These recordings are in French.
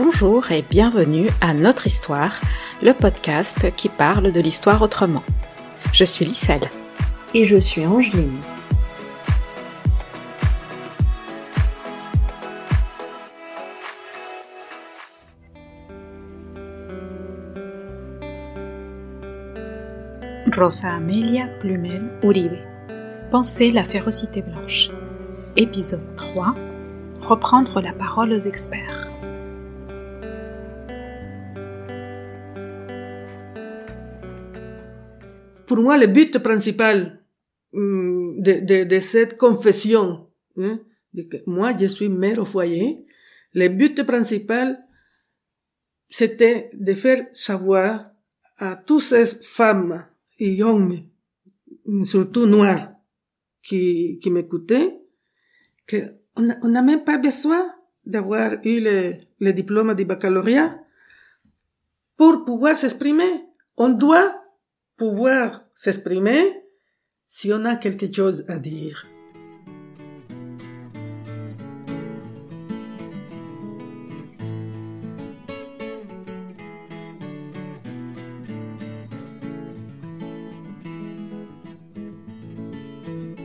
Bonjour et bienvenue à Notre Histoire, le podcast qui parle de l'histoire autrement. Je suis Lisselle. Et je suis Angeline. Rosa Amelia Plumel Uribe. Penser la férocité blanche. Épisode 3. Reprendre la parole aux experts. Pour moi, le but principal hum, de, de, de cette confession, hein, de que moi je suis mère au foyer, le but principal, c'était de faire savoir à toutes ces femmes et hommes, surtout noirs, qui, qui m'écoutaient, qu'on n'a même pas besoin d'avoir eu le, le diplôme du baccalauréat pour pouvoir s'exprimer. On doit pouvoir s'exprimer si on a quelque chose à dire.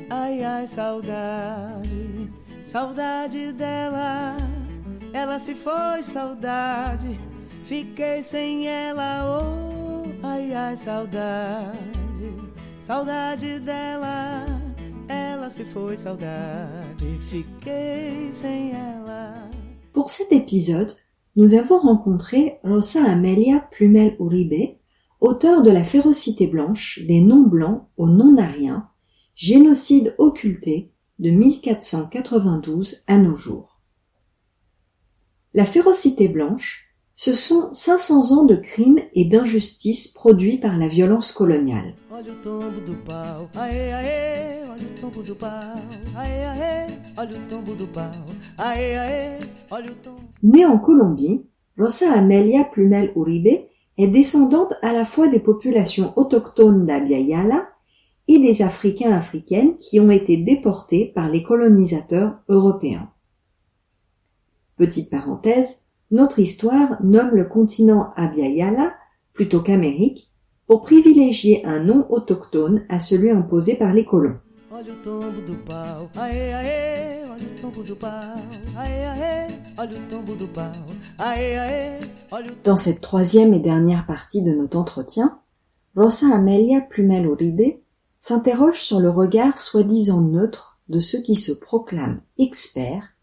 Ai, ai, saudade, saudade dela. Ela se foi, saudade. Fiquei sem ela, oh, Pour cet épisode, nous avons rencontré Rosa Amelia Plumel Uribe, auteur de La férocité blanche, des non-blancs aux non-ariens, génocide occulté de 1492 à nos jours. La férocité blanche, ce sont 500 ans de crimes et d'injustices produits par la violence coloniale. Née en Colombie, Rosa Amelia Plumel Uribe est descendante à la fois des populations autochtones d'Abya Yala et des Africains africaines qui ont été déportés par les colonisateurs européens. Petite parenthèse, notre histoire nomme le continent Abya-Yala plutôt qu'Amérique pour privilégier un nom autochtone à celui imposé par les colons. Olha o tombo do pau, aê, aê, olha o tombo do pau, aê, aê, olha o tombo do pau, aê, aê, olha o Dans cette troisième et dernière partie de notre entretien, Rosa Amelia Plumel Uribe s'interroge sur le regard soi-disant neutre de ceux qui se proclament experts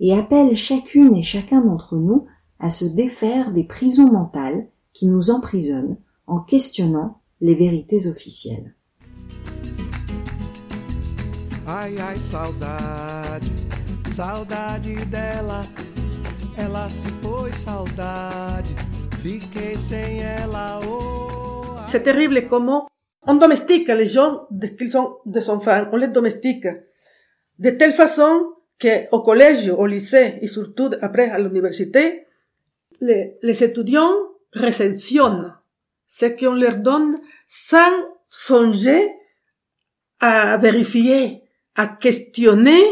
et appelle chacune et chacun d'entre nous à se défaire des prisons mentales qui nous emprisonnent en questionnant les vérités officielles. Ai, ai, saudade, saudade dela. Ela se foi, saudade. Fiquei sem ela, oh. C'est terrible comment on domestique les gens dès qu'ils sont des enfants, on les domestique de telle façon qu'au collège, au lycée et surtout après à l'université, les, les étudiants recensionnent ce qu'on leur donne sans songer à vérifier, à questionner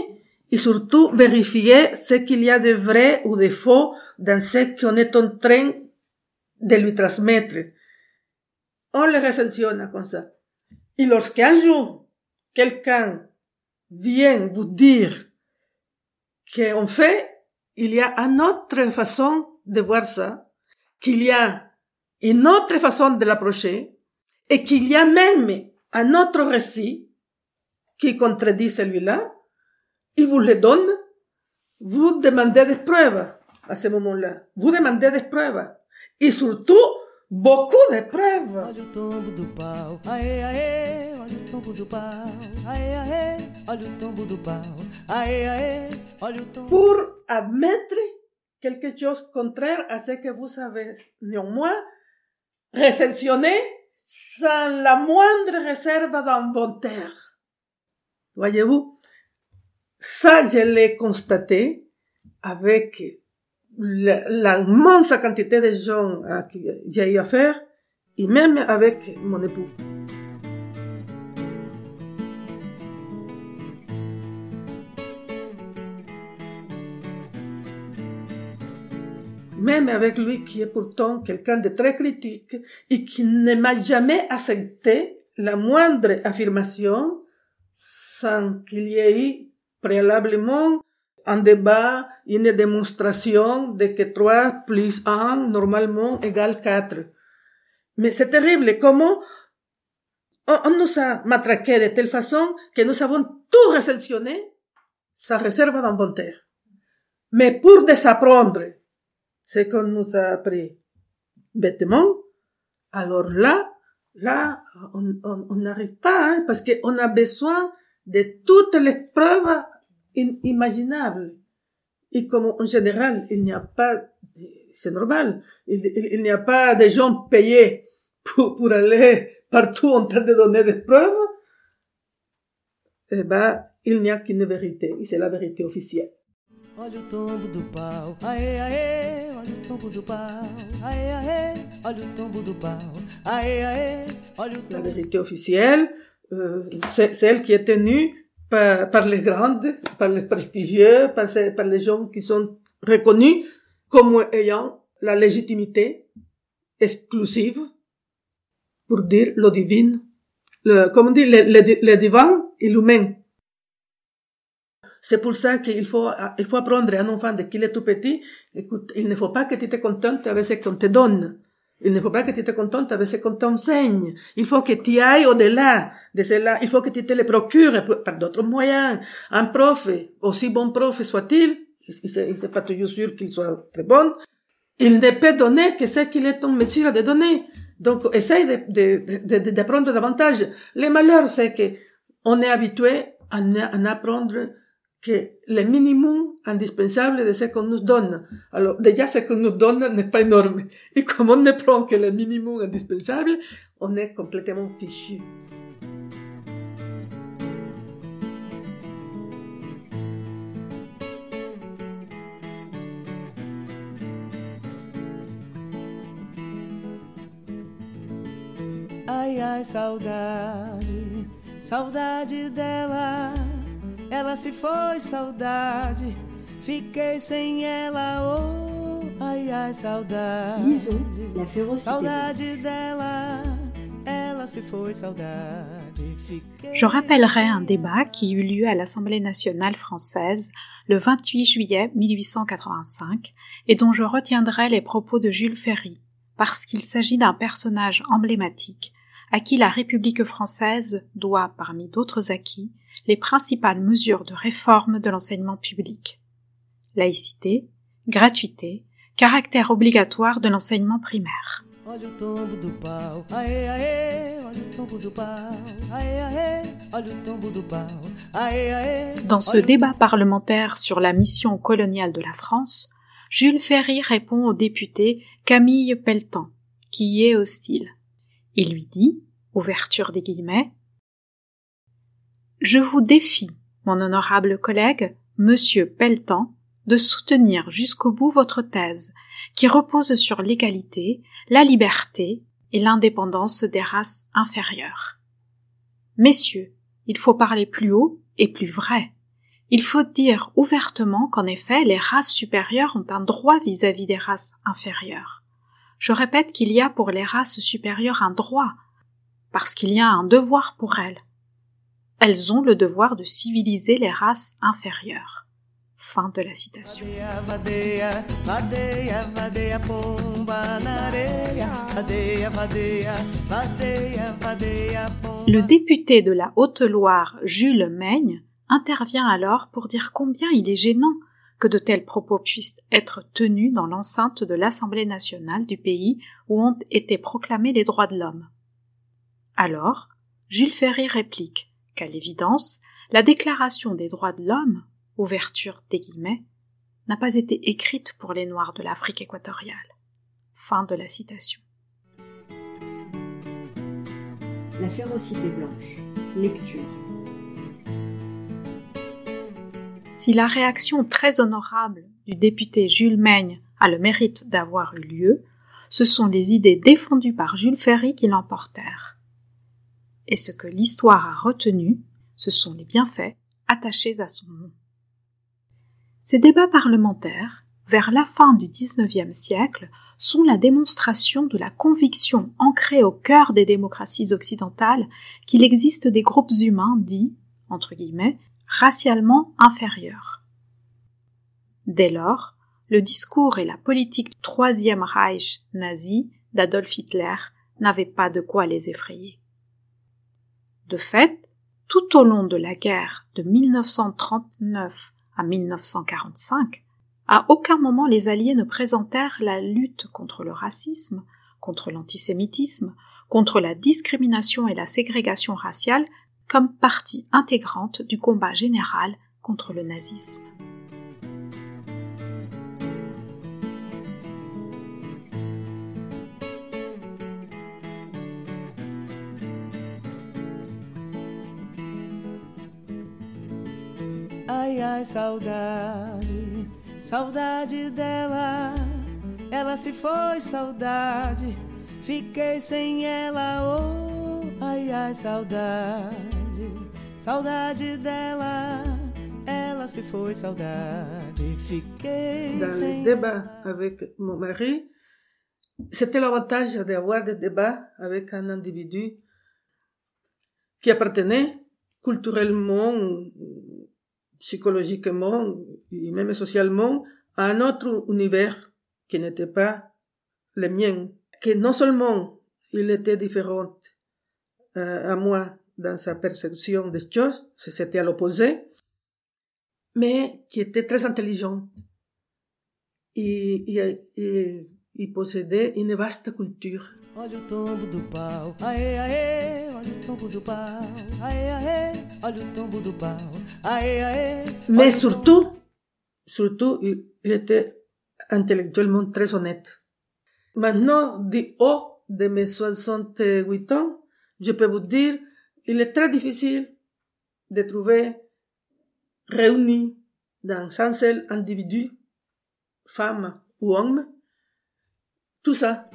et surtout vérifier ce qu'il y a de vrai ou de faux dans ce qu'on est en train de lui transmettre. On le recensionne comme ça. Et lorsqu'un jour, quelqu'un vient vous dire qu'en fait, il y a une autre façon de voir ça, qu'il y a une autre façon de l'approcher, et qu'il y a même un autre récit qui contredit celui-là, il vous le donne, vous demandez des preuves à ce moment-là. Vous demandez des preuves. Et surtout, beaucoup de preuves. Olha o tombo do pau, aê, aê, olha o tombo do pau, aê, aê, olha o tombo do pau, aê, aê, olha o tombo. Pour admettre quelque chose contraire à ce que vous avez néanmoins recensionné sans la moindre réserve d'inventaire. Voyez-vous, ça je l'ai constaté avec l'immense quantité de gens à qui j'ai eu affaire et même avec mon époux. Même avec lui qui est pourtant quelqu'un de très critique et qui ne m'a jamais accepté la moindre affirmation sans qu'il y ait préalablement un débat, une démonstration de que 3 plus 1 normalement égale 4. Mais c'est terrible comment on, nous a matraqué de telle façon que nous avons tout recensionné, sa réserve d'inventaire. Mais pour désapprendre ce qu'on nous a appris bêtement, alors là, là, on n'arrive pas, hein, parce qu'on a besoin de toutes les preuves imaginables. Et comme en général, il n'y a pas, c'est normal, il, n'y a pas de gens payés pour, pour aller partout en train de donner des preuves, eh ben, il n'y a qu'une vérité, et c'est la vérité officielle. Olha o tombo do pau, aê, aê, olha o tombo do pau, aê, aê, olha o tombo do pau, aê, aê, olha o tombo La vérité officielle, euh, c'est celle qui est tenue par, les grandes, par les prestigieux, par, par les gens qui sont reconnus comme ayant la légitimité exclusive pour dire le divin, le, comment dit, le, le, le divin et l'humain. C'est pour ça qu'il faut, il faut apprendre à un enfant de qu'il est tout petit. Écoute, il ne faut pas que tu te contentes avec ce qu'on te donne. Il ne faut pas que tu te contentes avec ce qu'on t'enseigne. Il faut que tu ailles au-delà de cela. Il faut que tu te le procures par d'autres moyens. Un prof, aussi bon prof soit-il, il n'est pas toujours sûr qu'il soit très bon, il ne peut donner que ce qu'il est en mesure de donner. Donc, essaye d'apprendre de, davantage. Le malheur, c'est que on est habitué à, à apprendre que le minimum indispensable de ce qu'on nous donne. Alors, déjà, ce qu'on nous donne n'est pas énorme. Et comme on ne prend que le minimum indispensable, on est complètement fichu. Ai, ai, saudade, saudade dela. Ela se foi, saudade. Fiquei sem ela, oh, ai, ai, saudade. Lisons la férocité. Saudade dela. Ela se foi, saudade. Fiquei Je rappellerai un débat qui eut lieu à l'Assemblée nationale française le 28 juillet 1885 et dont je retiendrai les propos de Jules Ferry parce qu'il s'agit d'un personnage emblématique à qui la République française doit, parmi d'autres acquis, les principales mesures de réforme de l'enseignement public. Laïcité, gratuité, caractère obligatoire de l'enseignement primaire. Olha o tombo do pau, aê, aê, olha o tombo do pau, aê, aê, olha o tombo do pau, aê, aê. Dans ce débat parlementaire sur la mission coloniale de la France, Jules Ferry répond au député Camille Pelletan, qui y est hostile. Il lui dit, ouverture des guillemets, Je vous défie, mon honorable collègue, monsieur Pelletan, de soutenir jusqu'au bout votre thèse, qui repose sur l'égalité, la liberté et l'indépendance des races inférieures. Messieurs, il faut parler plus haut et plus vrai. Il faut dire ouvertement qu'en effet les races supérieures ont un droit vis-à-vis des races inférieures. Je répète qu'il y a pour les races supérieures un droit, parce qu'il y a un devoir pour elles. Elles ont le devoir de civiliser les races inférieures. Fin de la citation. Le député de la Haute-Loire, Jules Maigne, intervient alors pour dire combien il est gênant que de tels propos puissent être tenus dans l'enceinte de l'Assemblée nationale du pays où ont été proclamés les droits de l'homme. Alors, Jules Ferry réplique qu'à l'évidence, la Déclaration des droits de l'homme, ouverture des guillemets, n'a pas été écrite pour les Noirs de l'Afrique équatoriale. Fin de la citation. La férocité blanche. Lecture. Si la réaction très honorable du député Jules Maigne a le mérite d'avoir eu lieu, ce sont les idées défendues par Jules Ferry qui l'emportèrent. Et ce que l'histoire a retenu, ce sont les bienfaits attachés à son nom. Ces débats parlementaires, vers la fin du XIXe siècle, sont la démonstration de la conviction ancrée au cœur des démocraties occidentales qu'il existe des groupes humains dits, entre guillemets, racialement inférieurs. Dès lors, le discours et la politique Troisième Reich nazi d'Adolf Hitler n'avaient pas de quoi les effrayer. De fait, tout au long de la guerre de 1939 à 1945, à aucun moment les Alliés ne présentèrent la lutte contre le racisme, contre l'antisémitisme, contre la discrimination et la ségrégation raciale comme partie intégrante du combat général contre le nazisme. Ai, ai, saudade, saudade dela. Ela se foi, saudade. Fiquei sem ela, oh, ai, ai, saudade, saudade dela. Ela se foi, saudade. Fiquei Dans sem les débats avec mon mari, c'était l'avantage d'avoir des débats avec un individu qui appartenait culturellement, psychologiquement et même socialement à un autre univers qui n'était pas le mien. Que non seulement il était différent euh, à moi dans sa perception des choses, c'était à l'opposé, mais qui était très intelligent. Et, et- et il possédait une vaste culture. Olha o tombo do pau, aê, aê, olha o tombo do pau, aê, aê, olha o tombo do pau, aê, aê. Mais surtout, surtout, il, il était intellectuellement très honnête. Maintenant, du haut de mes 68 ans, je peux vous dire, il est très difficile de trouver réunis dans un seul individu, femme ou homme, tout ça.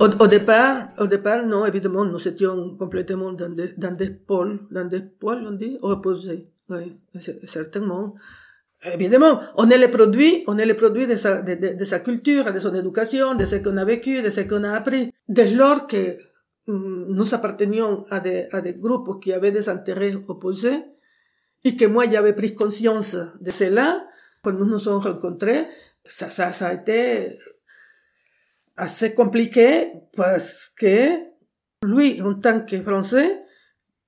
Au, départ, au départ, non, évidemment, nous étions complètement dans des, dans des pôles, dans des pôles, on dit, opposés. Certainement. Évidemment, on est les produits, on est les produits de sa, de, de- de sa culture, de son éducation, de ce qu'on a vécu, de ce qu'on a appris. Dès lors que mm, nous appartenions à des, à des groupes qui avaient des intérêts opposés, et que moi j'avais pris conscience de cela, quand nous nous sommes rencontrés, ça, ça, ça a été assez compliqué parce que lui, en tant que Français,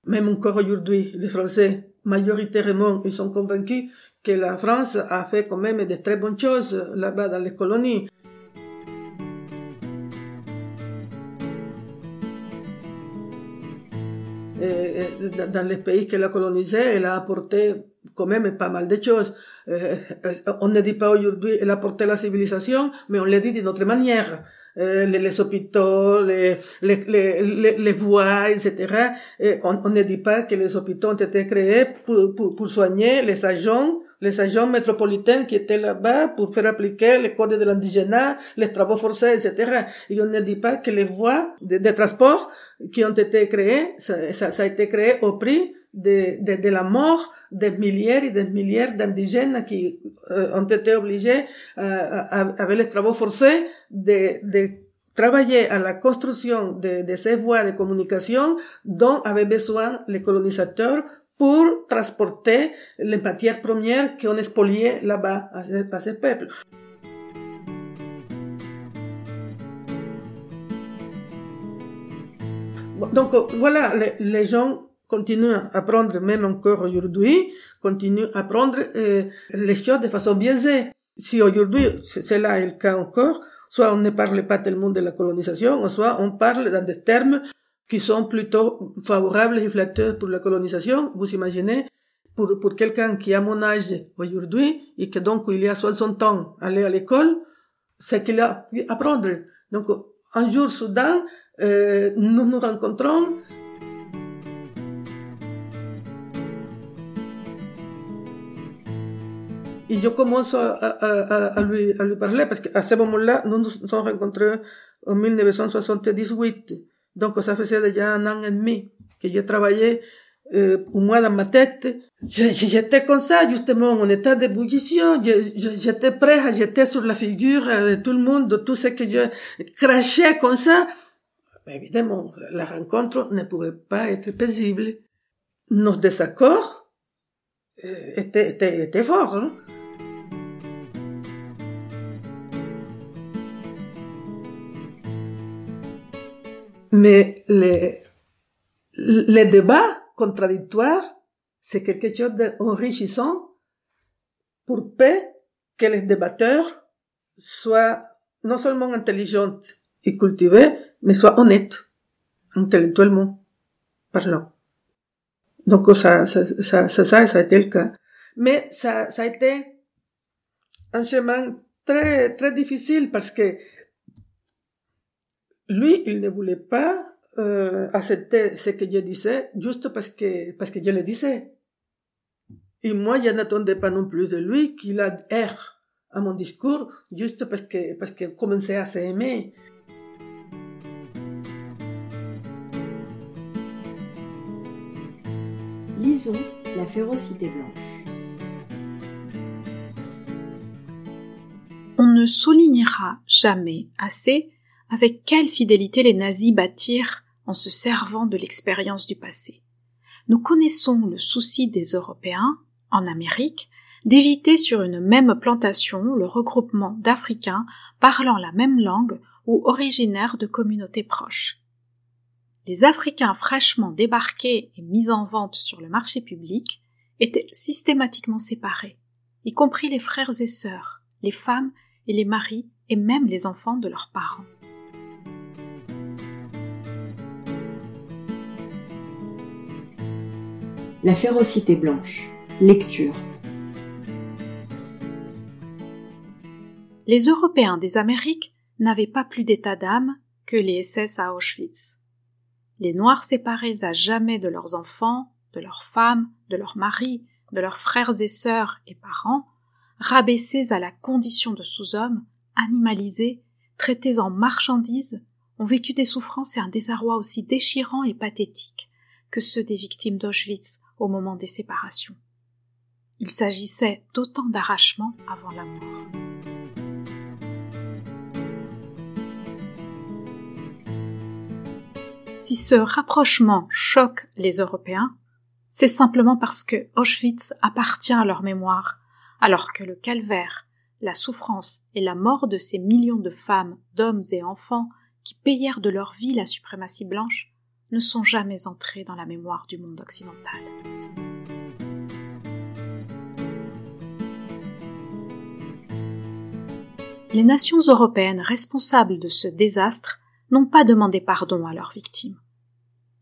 même encore aujourd'hui, les Français, majoritairement, ils sont convaincus que la France a fait quand même de très bonnes choses là-bas dans les colonies. Dans dans les pays qu'elle a colonisés, elle a apporté quand même pas mal de choses. Euh, on ne dit pas aujourd'hui elle a apporté la civilisation, mais on le dit d'une autre manière. Euh, les, les hôpitaux, les, les, les, les, voies, etc. Et on, on ne dit pas que les hôpitaux ont été créés pour, pour, pour soigner les agents les agents métropolitains qui étaient là-bas pour faire appliquer les codes de l'indigénat, les travaux forcés, etc. Et on ne dit pas que les voies de, transport qui ont été créées, ça, ça, ça a été créé au prix de, de, de la mort des milliers et des milliers d'indigènes qui euh, ont été obligés, euh, avec les travaux forcés, de, de travailler à la construction de, de ces voies de communication dont avaient besoin les colonisateurs pour transporter les matières premières qu'on spoliait là-bas à à ce peuple. Bon, Donc voilà, les, gens continuent à apprendre, même encore aujourd'hui, continuent à apprendre euh, les choses de façon biaisée. Si aujourd'hui, c'est là le cas encore, soit on ne parle pas tellement de la colonisation, soit on parle dans des termes qui sont plutôt favorables et flatteurs pour la colonisation. Vous imaginez, pour, pour quelqu'un qui a mon âge aujourd'hui et que donc il y a 60 ans aller à l'école, c'est qu'il a pu apprendre. Donc un jour soudain, euh, nous nous rencontrons. Et je commence à, à, à, lui, à lui parler parce qu'à ce moment-là, nous nous sommes rencontrés en 1978. Donc ça faisait déjà un an et demi que j'ai travaillé euh, pour moi dans ma tête. Je- je- J'étais comme ça, justement, en état d'ébullition. Je- je- J'étais prêt à jeter sur la figure de tout le monde de tout ce que je crachais comme ça. Mais évidemment, la rencontre ne pouvait pas être paisible. Nos désaccords euh, étaient, étaient, étaient forts. Mais les, les débats contradictoires, c'est quelque chose d'enrichissant pour peu que les débatteurs soient non seulement intelligents et cultivés, mais soient honnêtes, intellectuellement parlant. Donc ça, ça, ça, ça, ça, ça a été le cas. Mais ça, ça a été un chemin très, très difficile parce que lui, il ne voulait pas euh, accepter ce que je disais juste parce que, parce que je le disais. Et moi, je n'attendais pas non plus de lui qu'il adhère à mon discours juste parce que, parce qu'il commençait à s'aimer. Lisons La férocité blanche. On ne soulignera jamais assez avec quelle fidélité les nazis bâtirent en se servant de l'expérience du passé. Nous connaissons le souci des Européens, en Amérique, d'éviter sur une même plantation le regroupement d'Africains parlant la même langue ou originaires de communautés proches. Les Africains fraîchement débarqués et mis en vente sur le marché public étaient systématiquement séparés, y compris les frères et sœurs, les femmes et les maris et même les enfants de leurs parents. La férocité blanche. Lecture. Les Européens des Amériques n'avaient pas plus d'état d'âme que les SS à Auschwitz. Les Noirs séparés à jamais de leurs enfants, de leurs femmes, de leurs maris, de leurs frères et sœurs et parents, rabaissés à la condition de sous-hommes, animalisés, traités en marchandises, ont vécu des souffrances et un désarroi aussi déchirants et pathétiques que ceux des victimes d'Auschwitz au moment des séparations. Il s'agissait d'autant d'arrachements avant la mort. Si ce rapprochement choque les Européens, c'est simplement parce que Auschwitz appartient à leur mémoire, alors que le calvaire, la souffrance et la mort de ces millions de femmes, d'hommes et enfants qui payèrent de leur vie la suprématie blanche ne sont jamais entrés dans la mémoire du monde occidental. Les nations européennes responsables de ce désastre n'ont pas demandé pardon à leurs victimes.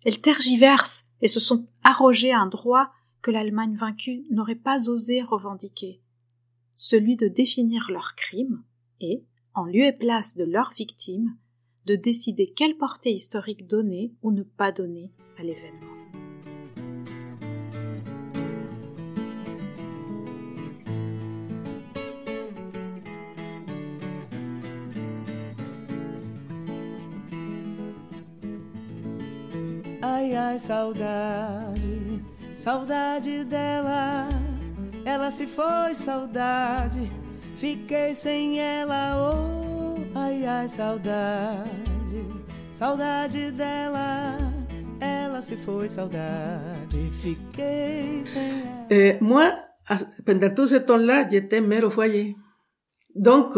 Elles tergiversent et se sont arrogées un droit que l'Allemagne vaincue n'aurait pas osé revendiquer, celui de définir leurs crimes et, en lieu et place de leurs victimes, de décider quelle portée historique donner ou ne pas donner à l'événement. Ai, ai, saudade, saudade dela. Ela se foi, saudade. Fiquei sem ela, oh, ai, ai, saudade, saudade dela. Ela se foi, saudade. Fiquei sem ela. Et moi, pendant tout ce temps-là, j'étais mère au foyer. Donc,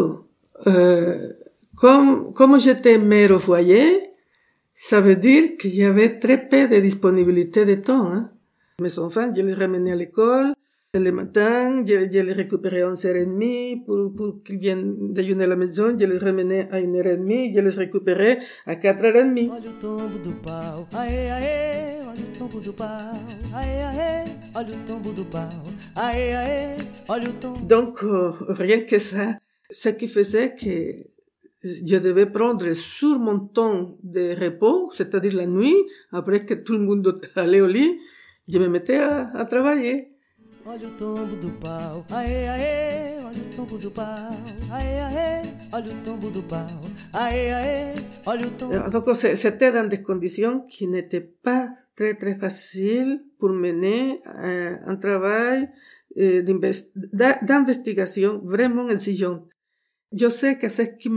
euh, comme, comme j'étais mère au foyer, ça veut dire qu'il y avait très peu de disponibilité de temps. Hein. Mes enfants, je les ramenais à l'école. Le matin, je, je les récupérais à 11h30 pour, pour qu'ils viennent déjeuner à la maison. Je les ramenais à 1h30. Je les récupérais à 4h30. Olha o tombo do pau, aê, aê, olha o tombo do pau, aê, aê, olha o tombo do pau, aê, aê, olha o tombo. Donc, euh, rien que ça, ce qui faisait que je devais prendre sur mon temps de repos, c'est-à-dire la nuit, après que tout le monde allait au lit, je me mettais à, à travailler. Olha o tombo do pau, aê, aê, olha o tombo do pau, aê, aê, olha o tombo do pau, aê, aê, olha o tombo. Euh, Donc, c'est- c'était dans des conditions qui n'étaient pas très très facile pour mener euh, un travail euh, d'investigation vraiment exigeant. Je sais que c'est qui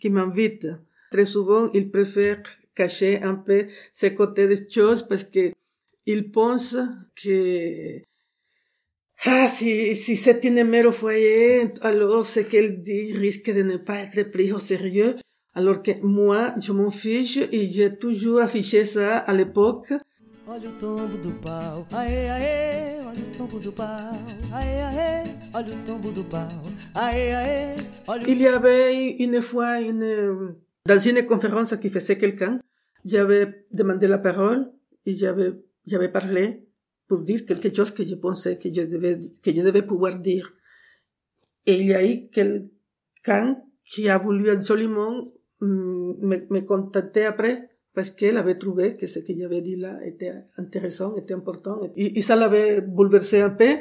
qui m'invite. Très souvent, il préfère cacher un peu ses côtés des choses parce que il pense que ah, si, si c'est une mère au foyer, alors ce qu'elle dit risque de ne pas être pris au sérieux. Alors que moi, je m'en fiche et j'ai toujours affiché ça à l'époque. Olha o tombo do pau, aê, aê, olha o tombo do pau, aê, aê, olha o tombo do pau, aê, aê, olha o... Il y avait une fois une, dans une conférence qui faisait quelqu'un, j'avais demandé la parole et j'avais, j'avais parlé pour dire quelque chose que je pensais que je devais, que je devais pouvoir dire. Et il y a eu quelqu'un qui a voulu absolument mm, me, me contacter après parce qu'elle avait trouvé que ce que j'avais dit là était intéressant, était important, et, ça l'avait bouleversé un peu.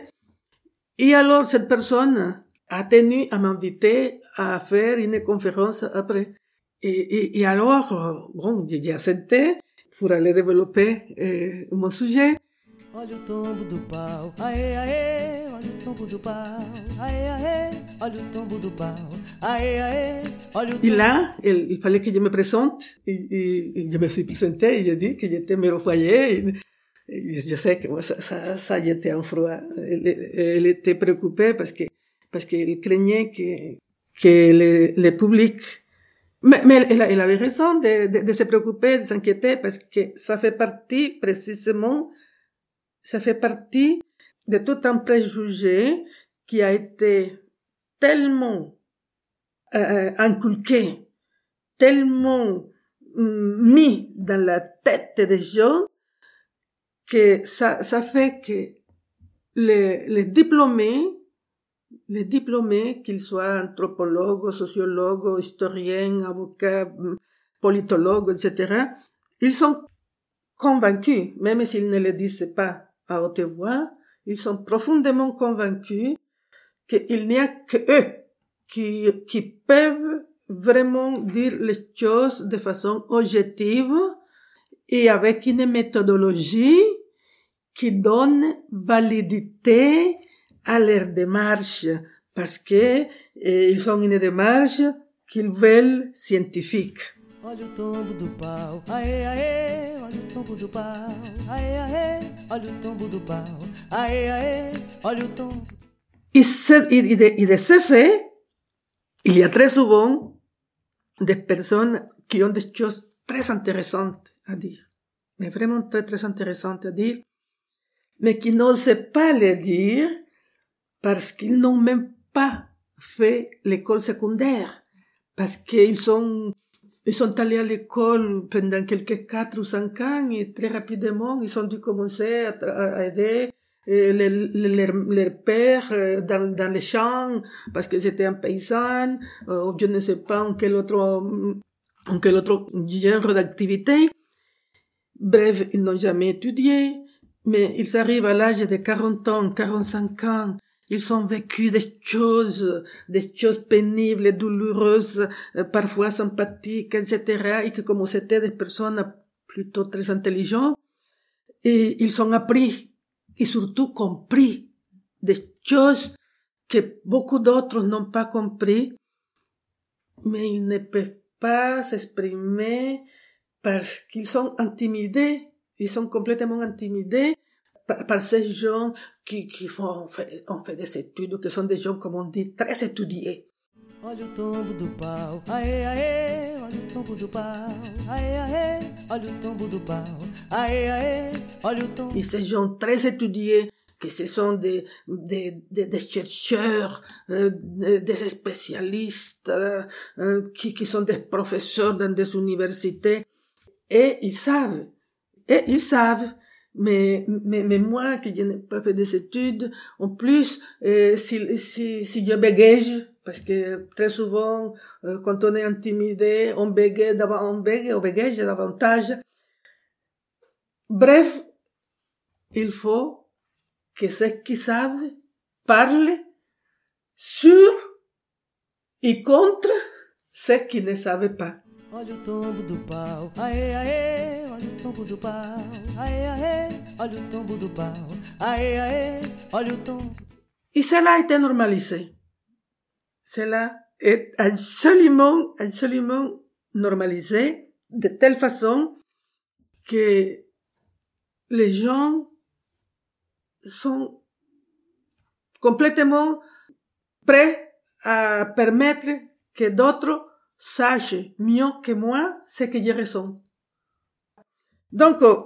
Et alors cette personne a tenu à m'inviter à faire une conférence après. Et, alors, bon, j'ai accepté pour aller développer euh, mon sujet. Et là, il, il fallait que je me présente. Et, je me suis présenté et j'ai dit que j'étais mère au. Et, je sais que moi, ça, ça, ça était un froid. Elle, était préoccupée parce que, parce qu'elle craignait que, que le, public, mais, mais elle, avait raison de se préoccuper, de s'inquiéter parce que ça fait partie précisément, ça fait partie de tout un préjugé qui a été tellement euh, inculqué, tellement mm, mis dans la tête des gens que ça, ça fait que les, les diplômés, les diplômés, qu'ils soient anthropologues, sociologues, historiens, avocats, politologues, etc., ils sont convaincus, même s'ils ne le disent pas à haute voix, ils sont profondément convaincus qu'il n'y a que eux qui, qui peuvent vraiment dire les choses de façon objective et avec une méthodologie qui donne validité à leur démarche parce que eh, ils ont une démarche qu'ils veulent scientifique. Olha o tombo do pau, aê, aê, olha o tombo do pau, aê, aê, olha o tombo do pau, aê, aê, olha o tombo... Et, de, et de ce fait, il y a très souvent des personnes qui ont des choses très intéressantes à dire, mais vraiment très très intéressantes à dire, mais qui n'osent pas les dire parce qu'ils n'ont même pas fait l'école secondaire, parce qu'ils sont ils sont allés à l'école pendant quelques quatre ou cinq ans et très rapidement ils ont dû commencer à, aider euh, les- les- leurs pères euh, dans, dans les champs parce que c'était un paysan euh, ou je ne sais pas en quel autre en quel autre genre d'activité. Bref, ils n'ont jamais étudié, mais ils arrivent à l'âge de 40 ans, 45 ans, ils ont vécu des choses, des choses pénibles, douloureuses, euh, parfois sympathiques, etc. Et que comme c'était des personnes plutôt très intelligentes, et ils ont appris et surtout compris des choses que beaucoup d'autres n'ont pas compris, mais ils ne peuvent pas s'exprimer parce qu'ils sont intimidés, ils sont complètement intimidés par, ces gens qui, qui font, ont fait, ont fait des études, qui sont des gens, comme on dit, très étudiés. Olha o tombo do pau, aê, aê, olha o tombo do pau, aê, aê, olha o tombo do pau, aê, aê, olha o tombo... Et ces gens très étudiés, que ce sont des, des, des, des chercheurs, euh, des spécialistes, euh, euh, qui, qui sont des professeurs dans des universités, et ils savent, et ils savent, mais, mais, mais moi, qui n'ai pas fait des études, en plus, euh, si, si, si je bégaye, parce que très souvent, euh, quand on est intimidé, on bégaye, on bégaye, on bégaye davantage. Bref, il faut que ceux qui savent parlent sur et contre ceux qui ne savent pas. Et cela a été normalisé. Cela est absolument, absolument normalisé de telle façon que les gens sont complètement prêts à permettre que d'autres sachent mieux que moi ce que j'ai raison. Donc, euh,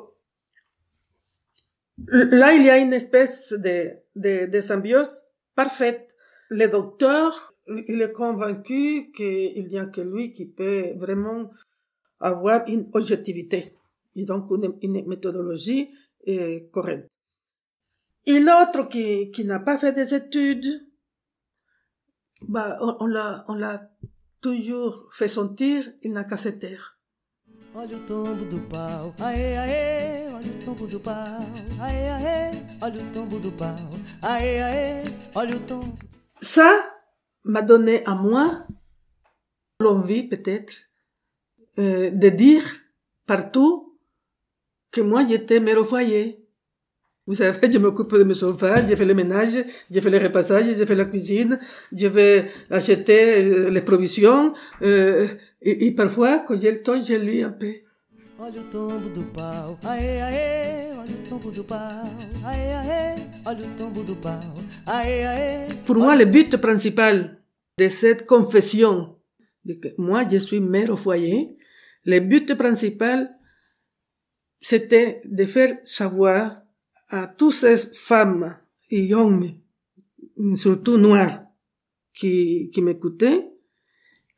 là, il y a une espèce de, de, symbiose parfaite. Le docteur, il est convaincu qu'il n'y a que lui qui peut vraiment avoir une objectivité et donc une, une méthodologie euh, correcte. Et l'autre qui, qui n'a pas fait des études, bah, on, on l'a toujours fait sentir, il n'a qu'à se taire. Olha o tombo do pau, aê, aê, olha o tombo do pau, aê, aê, olha o tombo do pau, aê, aê, olha o tombo. Ça m'a donné à moi l'envie peut-être euh, de dire partout que moi j'étais foyer. Vous savez, je m'occupe de mes enfants, j'ai fait le ménage, j'ai fait le repassage, j'ai fait la cuisine, je vais acheter euh, les provisions, euh, et, et parfois, quand j'ai le temps, je lis un peu. Olha o tombo do pau, aê, aê, olha o tombo do pau, aê, aê, olha o tombo do pau, aê, aê. Pour moi, le but principal de cette confession, de que moi, je suis mère au foyer, le but principal, c'était de faire savoir à toutes ces femmes et hommes, surtout noirs, qui, qui m'écoutaient,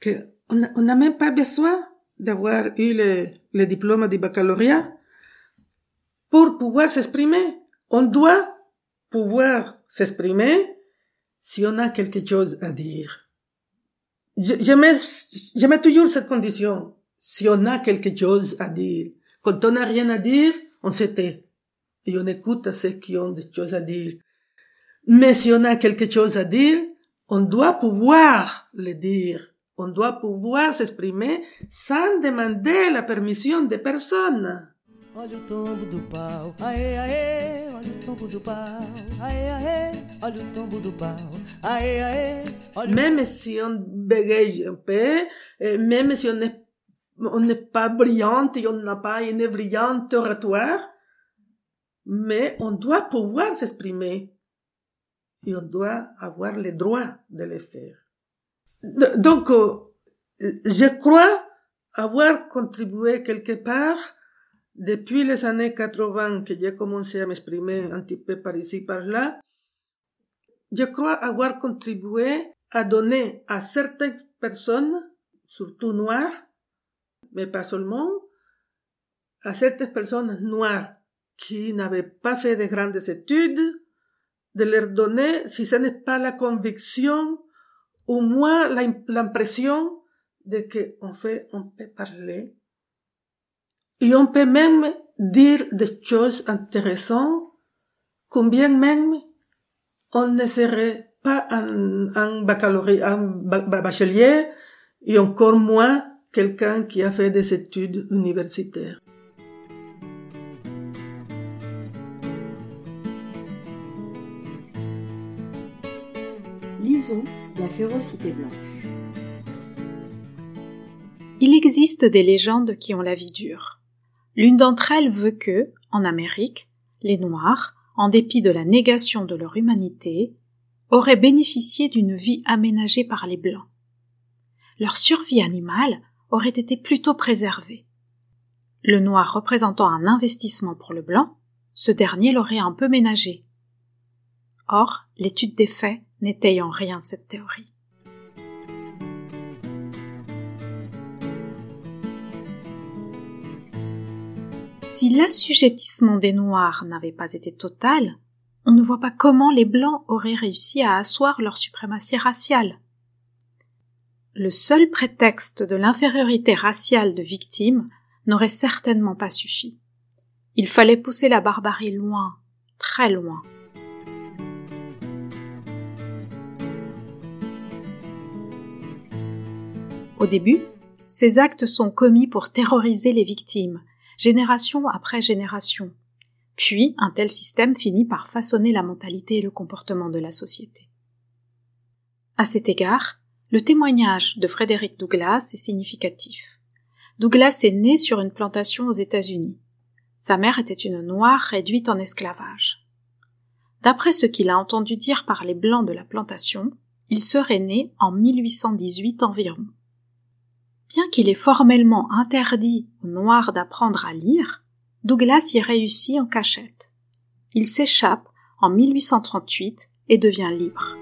que on n'a on même pas besoin d'avoir eu le, le diplôme du baccalauréat pour pouvoir s'exprimer. On doit pouvoir s'exprimer si on a quelque chose à dire. Je, je, mets, je mets toujours cette condition. Si on a quelque chose à dire. Quand on n'a rien à dire, on se tait. Et on écoute ceux qui ont des choses à dire. Mais si on a quelque chose à dire, on doit pouvoir le dire. On doit pouvoir s'exprimer sans demander la permission de personne. Olha o tombo do pau, aê, aê, olha o tombo do pau, aê, aê, olha o tombo do pau, aê, aê, olha Même si on bégaye un peu, et même si on n'est on n'est pas brillante et on n'a pas une brillante oratoire, mais on doit pouvoir s'exprimer et on doit avoir le droit de le faire. Donc, euh, je crois avoir contribué quelque part depuis les années 80 que j'ai commencé à m'exprimer un petit peu par ici, par là. Je crois avoir contribué à donner à certaines personnes, surtout noires, mais pas seulement, à certaines personnes noires qui n'avaient pas fait de grandes études, de leur donner, si ce n'est pas la conviction, au moins l'im- l'impression de que on fait, on peut parler et on peut même dire des choses intéressantes, combien même on ne serait pas un, baccalauréat, un ba- ba- bachelier et encore moins quelqu'un qui a fait des études universitaires. Lisons La férocité blanche. Il existe des légendes qui ont la vie dure. L'une d'entre elles veut que, en Amérique, les Noirs, en dépit de la négation de leur humanité, auraient bénéficié d'une vie aménagée par les Blancs. Leur survie animale aurait été plutôt préservée. Le Noir représentant un investissement pour le Blanc, ce dernier l'aurait un peu ménagé. Or, l'étude des faits n'étaye en rien cette théorie. Si l'assujettissement des Noirs n'avait pas été total, on ne voit pas comment les Blancs auraient réussi à asseoir leur suprématie raciale. Le seul prétexte de l'infériorité raciale de victimes n'aurait certainement pas suffi. Il fallait pousser la barbarie loin, très loin. Au début, Ces actes sont commis pour terroriser les victimes, génération après génération. Puis, un tel système finit par façonner la mentalité et le comportement de la société. À cet égard, le témoignage de Frédéric Douglas est significatif. Douglas est né sur une plantation aux États-Unis. Sa mère était une noire réduite en esclavage. D'après ce qu'il a entendu dire par les blancs de la plantation, il serait né en 1818 environ. Bien qu'il ait formellement interdit aux Noirs d'apprendre à lire, Douglas y réussit en cachette. Il s'échappe en 1838 et devient libre.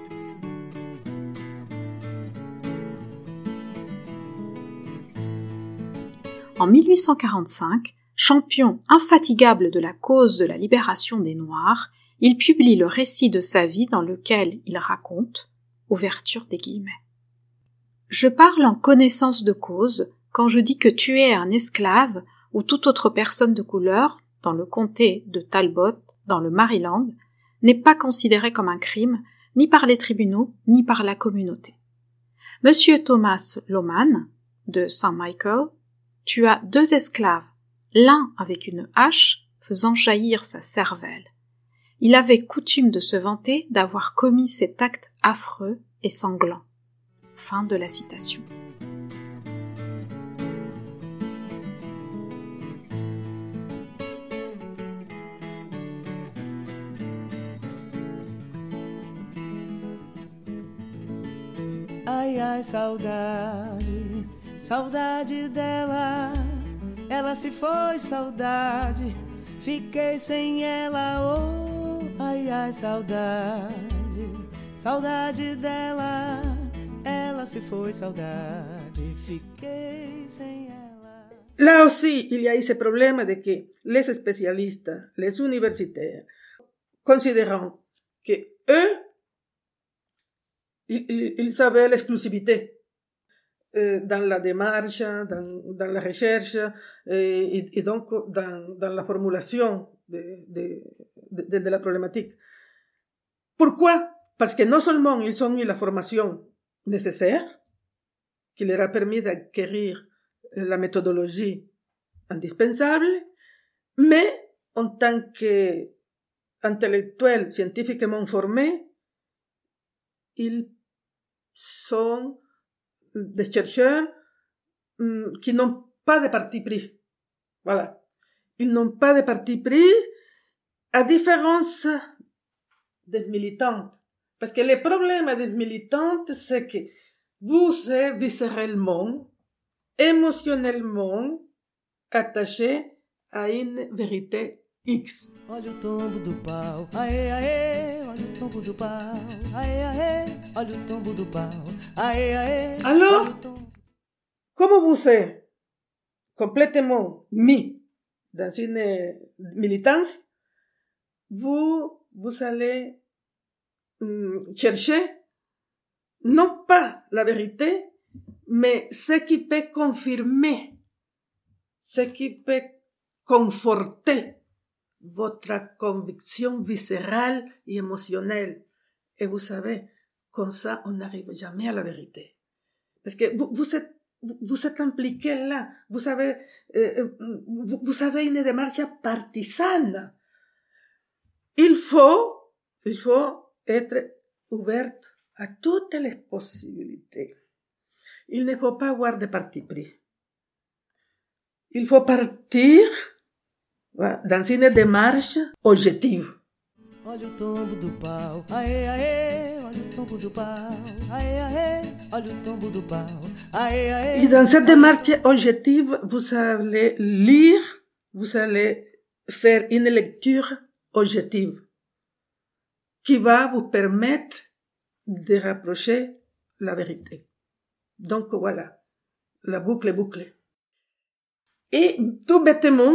En 1845, champion infatigable de la cause de la libération des Noirs, il publie le récit de sa vie dans lequel il raconte, ouverture des guillemets. Je parle en connaissance de cause quand je dis que tuer un esclave ou toute autre personne de couleur dans le comté de Talbot, dans le Maryland, n'est pas considéré comme un crime ni par les tribunaux ni par la communauté. Monsieur Thomas Loman, de Saint Michael, tua deux esclaves, l'un avec une hache faisant jaillir sa cervelle. Il avait coutume de se vanter d'avoir commis cet acte affreux et sanglant. Fin de la citation. Ai, ai, saudade, saudade dela. Ela se foi, saudade, fiquei sem ela. Oh, ai, ai, saudade, saudade dela. Se foi, saudade, fiquei sem ela. Là aussi, il y a eu ce problème de que les spécialistes, les universitaires, considérant que eux, ils, ils avaient l'exclusivité dans la démarche, dans, dans la recherche et, et, donc dans, dans la formulation de, de, de, de la problématique. Pourquoi Parce que non seulement ils ont eu la formation nécessaire, qui leur a permis d'acquérir la méthodologie indispensable, mais en tant qu'intellectuels scientifiquement formés, ils sont des chercheurs mm, qui n'ont pas de parti pris. Voilà. Ils n'ont pas de parti pris, à différence des militantes. Parce que le problème des militantes, c'est que vous êtes viscéralement, émotionnellement attaché à une vérité X. Olha o tombo do pau, aê, aê, olha o tombo do pau, aê, aê, olha o tombo do pau, aê, aê. Alors, comme vous êtes complètement mis dans une militance, vous, vous allez hum, non pas la vérité, mais ce qui peut confirmer, ce qui peut conforter votre conviction viscérale et émotionnelle. Et vous savez, comme ça, on n'arrive jamais à la vérité. Parce que vous, vous êtes, vous êtes impliqué là. Vous savez, euh, vous, vous avez une démarche partisane. Il faut, il faut être ouverte à toutes les possibilités. Il ne faut pas avoir de parti pris. Il faut partir dans une démarche objective. Olha o tombo do pau, aê, aê, olha o tombo do pau, aê, aê, olha o tombo do pau, aê, aê. Et dans cette démarche objective, vous allez lire, vous allez faire une lecture objective qui va vous permettre de rapprocher la vérité. Donc voilà, la boucle est bouclée. Et tout bêtement,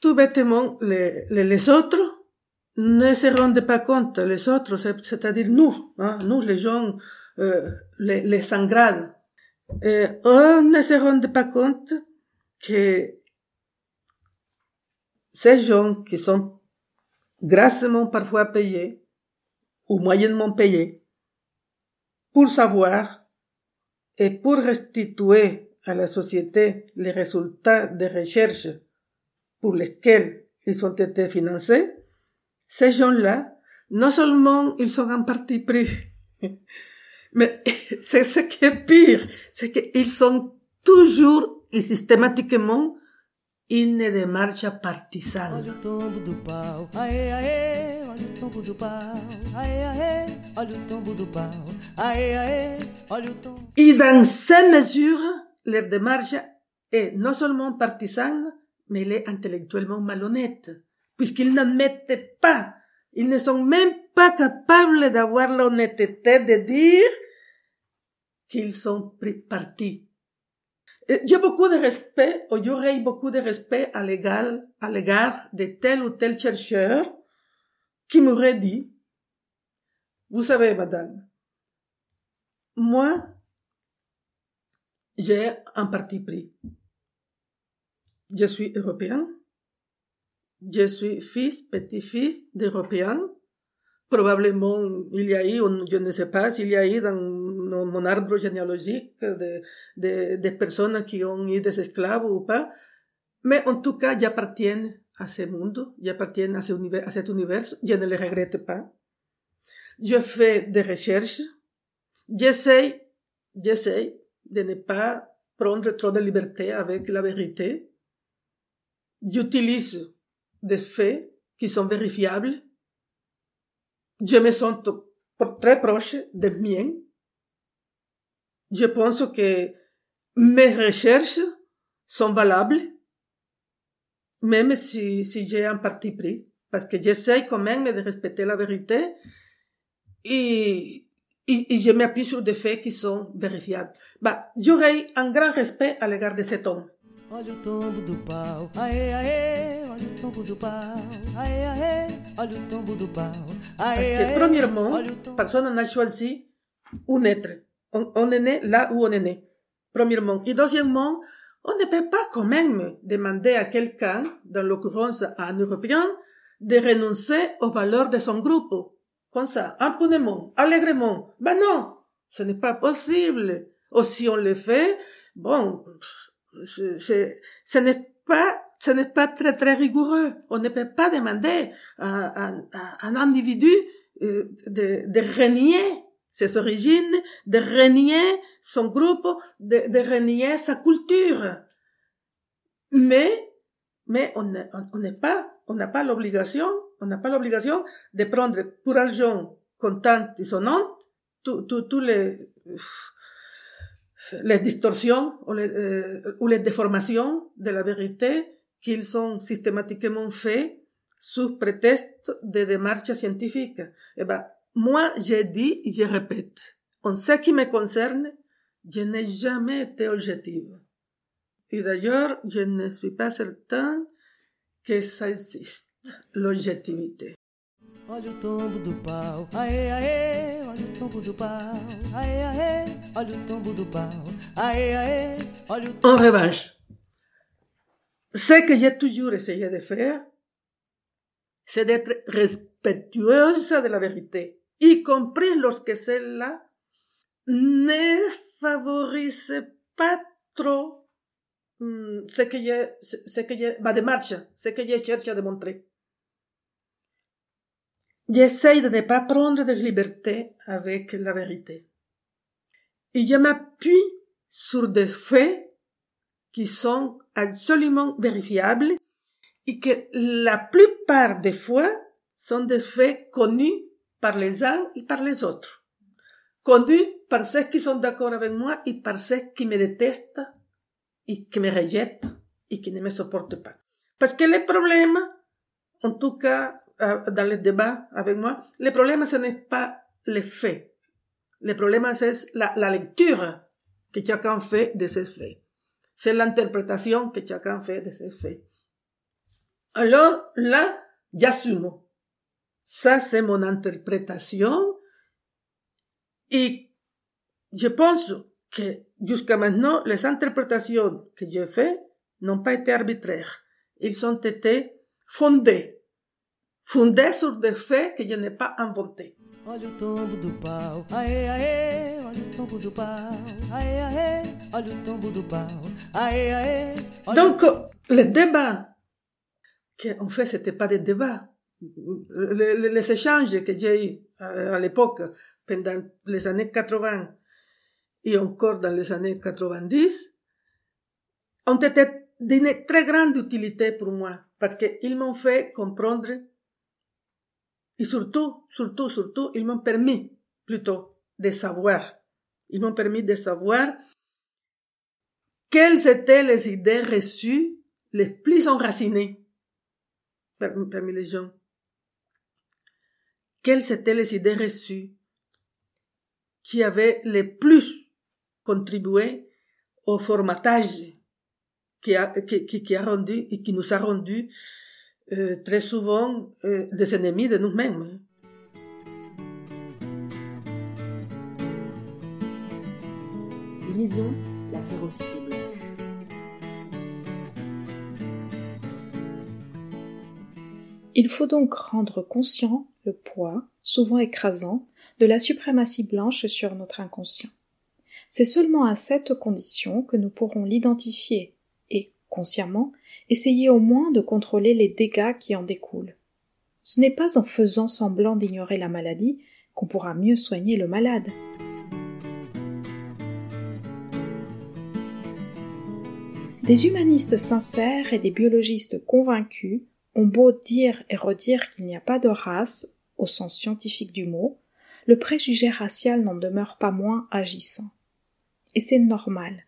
tout bêtement, les, les, autres ne se rendent pas compte, les autres, c'est-à-dire nous, hein, nous les gens, euh, les, les sangrades, euh, on ne se rendent pas compte que ces gens qui sont grassement parfois payés ou moyennement payés pour savoir et pour restituer à la société les résultats des recherches pour lesquelles ils ont été financés, ces gens-là, non seulement ils sont en parti pris, mais c'est ce qui est pire, c'est qu'ils sont toujours et systématiquement une démarche partisane. Olha o tombo do pau, aê, aê, olha o tombo do pau, aê, aê, olha o tombo do pau, aê, aê, olha o tombo. Et dans ces mesures, leur démarche est non seulement partisane, mais elle est intellectuellement malhonnête, puisqu'ils n'admettent pas, ils ne sont même pas capables d'avoir l'honnêteté de dire qu'ils sont pris parti. J'ai beaucoup de respect, ou j'aurais beaucoup de respect à l'égard, de tel ou tel chercheur qui m'aurait dit, vous savez, madame, moi, j'ai un parti pris. Je suis européen. Je suis fils, petit-fils d'Européens. Probablement, il y a eu, je ne sais pas s'il y a eu dans mon mon arbre généalogique de, de, de personnes qui ont eu des esclaves ou pas. Mais en tout cas, j'appartiens à ce monde, j'appartiens à, ce univers, à cet univers, je ne le regrette pas. Je fais des recherches, j'essaie, j'essaie de ne pas prendre trop de liberté avec la vérité. J'utilise des faits qui sont vérifiables. Je me sens t- très proche des miens. Je pense que mes recherches sont valables, même si, si j'ai un parti pris, parce que j'essaie quand même de respecter la vérité et, et, et je m'appuie sur des faits qui sont vérifiables. Bah, j'aurais un grand respect à l'égard de cet homme. Olha o tombo do pau, aê, aê, olha o tombo do pau, aê, aê, olha o tombo do pau, Parce aê, que, aê, premièrement, olha o tombo. personne n'a choisi où naître. On, on est né là où on est né. Premièrement. Et deuxièmement, on ne peut pas quand même demander à quelqu'un, dans l'occurrence à un Européen, de renoncer aux valeurs de son groupe. Comme ça, impunément, allègrement. Ben non, ce n'est pas possible. Ou si on le fait, bon, je- ce n'est pas, ce n'est pas très très rigoureux. On ne peut pas demander à, à- à un individu euh, de, de renier ses origines, de renier son groupe, de, de renier sa culture. Mais, mais on ne- on- on n'est pas, on n'a pas l'obligation, on n'a pas l'obligation de prendre pour argent comptant et sonnant tous tous- tous les, les distorsions ou les, euh, ou les déformations de la vérité qu'ils sont systématiquement faits sous prétexte de démarches scientifiques. Eh ben, moi, j'ai dit et je répète, en ce qui me concerne, je n'ai jamais été objective. Et d'ailleurs, je ne suis pas certain que ça existe, l'objectivité. Olha o tombo do pau, aê, aê, olha o tombo do pau, aê, aê, olha o tombo do pau, aê, aê, olha o tombo. En revanche, ce que j'ai toujours essayé de faire, c'est d'être respectueuse de la vérité, y compris lorsque celle-là ne favorise pas trop ce que je, ce ce que je, ma démarche, ce que je cherche à démontrer. J'essaye de ne pas prendre de liberté avec la vérité. Et je m'appuie sur des faits qui sont absolument vérifiables et que la plupart des fois sont des faits connus par les uns et par les autres. Connus par ceux qui sont d'accord avec moi et par ceux qui me détestent et qui me rejettent et qui ne me supportent pas. Parce que le problème, en tout cas euh, dans les débats avec moi, le problème ce n'est pas les faits. Le problème c'est la, la lecture que chacun fait de ces faits. C'est l'interprétation que chacun fait de ces faits. Alors là, j'assume. Ça, c'est mon interprétation. Et je pense que jusqu'à maintenant, les interprétations que j'ai faites n'ont pas été arbitraires. Ils ont été fondées. Fondées sur des faits que je n'ai pas inventés. Olha o tombo do pau, aê, aê, olha o tombo do pau, aê, aê, olha o tombo do pau, aê, aê. olha o Donc, les débats, que, en fait, c'était pas des débats. Les, échanges que j'ai eu euh, à l'époque, pendant les années 80 et encore dans les années 90, ont été d'une très grande utilité pour moi parce qu'ils m'ont fait comprendre et surtout, surtout, surtout, ils m'ont permis plutôt de savoir. Ils m'ont permis de savoir quelles étaient les idées reçues les plus enracinées par- parmi les gens. Quelles étaient les idées reçues qui avaient le plus contribué au formatage qui a, qui, qui- a rendu et qui nous a rendu euh, très souvent euh, des ennemis de nous-mêmes. Lisons la férocité blanche. Il faut donc rendre conscient le poids, souvent écrasant, de la suprématie blanche sur notre inconscient. C'est seulement à cette condition que nous pourrons l'identifier et, consciemment, essayer au moins de contrôler les dégâts qui en découlent. Ce n'est pas en faisant semblant d'ignorer la maladie qu'on pourra mieux soigner le malade. Des humanistes sincères et des biologistes convaincus ont beau dire et redire qu'il n'y a pas de race, au sens scientifique du mot, le préjugé racial n'en demeure pas moins agissant. Et c'est normal.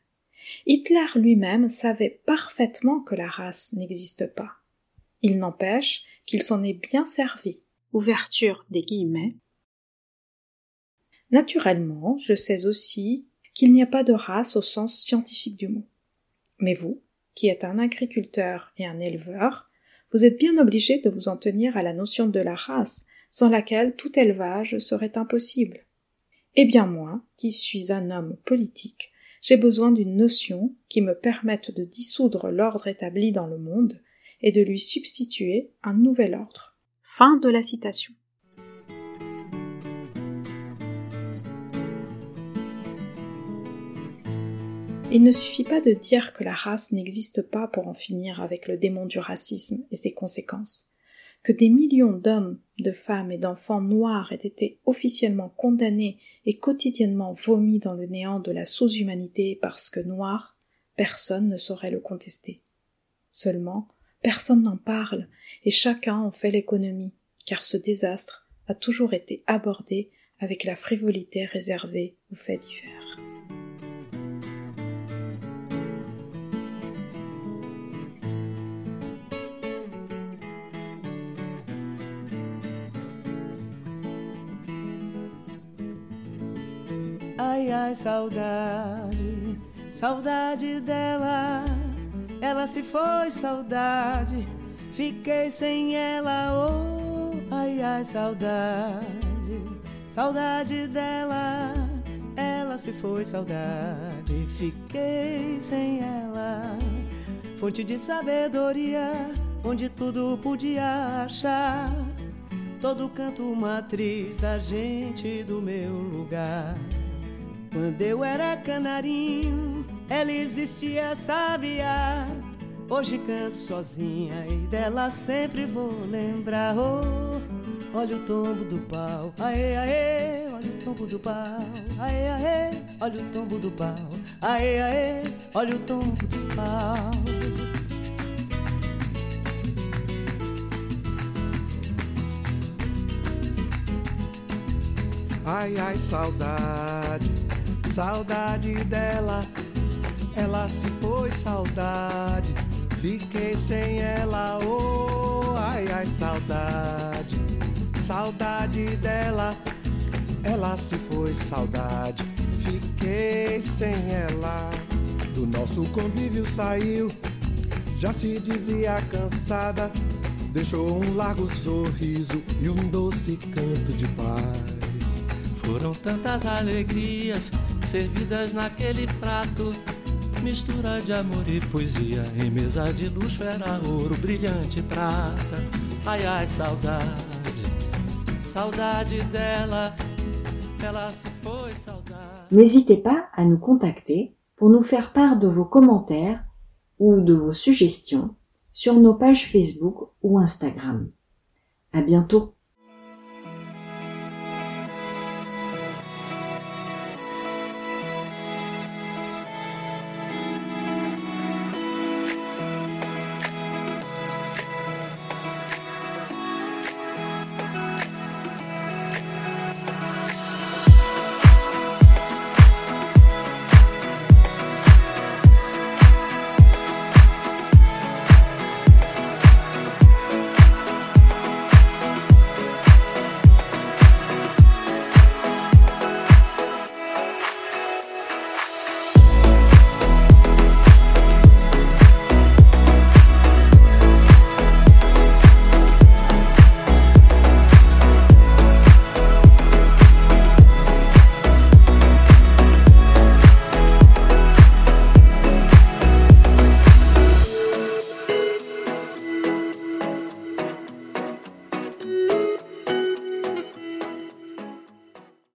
Hitler lui-même savait parfaitement que la race n'existe pas. Il n'empêche qu'il s'en est bien servi. Ouverture des guillemets. Naturellement, je sais aussi qu'il n'y a pas de race au sens scientifique du mot. Mais vous, qui êtes un agriculteur et un éleveur, vous êtes bien obligé de vous en tenir à la notion de la race, sans laquelle tout élevage serait impossible. Eh bien moi, qui suis un homme politique, j'ai besoin d'une notion qui me permette de dissoudre l'ordre établi dans le monde et de lui substituer un nouvel ordre. Fin de la citation. Il ne suffit pas de dire que la race n'existe pas pour en finir avec le démon du racisme et ses conséquences. Que des millions d'hommes, de femmes et d'enfants noirs aient été officiellement condamnés et quotidiennement vomis dans le néant de la sous-humanité parce que noirs, personne ne saurait le contester. Seulement, personne n'en parle et chacun en fait l'économie, car ce désastre a toujours été abordé avec la frivolité réservée aux faits divers. Ai, saudade, saudade dela. Ela se foi, saudade. Fiquei sem ela, oh, ai, ai, saudade, saudade dela. Ela se foi, saudade. Fiquei sem ela. Fonte de sabedoria, onde tudo podia achar. Todo canto matriz da gente do meu lugar. Quando eu era canarinho, ela existia, sabia. Hoje canto sozinha e dela sempre vou lembrar. Oh, olha o tombo do pau, aê, aê, olha o tombo do pau, aê, aê, olha o tombo do pau, aê, aê, olha o tombo do pau. Ai, ai, saudade, saudade dela. Ela se foi, saudade. Fiquei sem ela, oh, ai, ai, saudade, saudade dela. Ela se foi, saudade. Fiquei sem ela. Do nosso convívio saiu, já se dizia cansada. Deixou um largo sorriso e um doce canto de paz. Foram tantas alegrias servidas naquele prato. Mistura de amor e poesia em mesa de luxo era ouro, brilhante prata. Ai ai, saudade, saudade dela, ela se foi, saudade. N'hésitez pas à nous contacter pour nous faire part de vos commentaires ou de vos suggestions sur nos pages Facebook ou Instagram. À bientôt!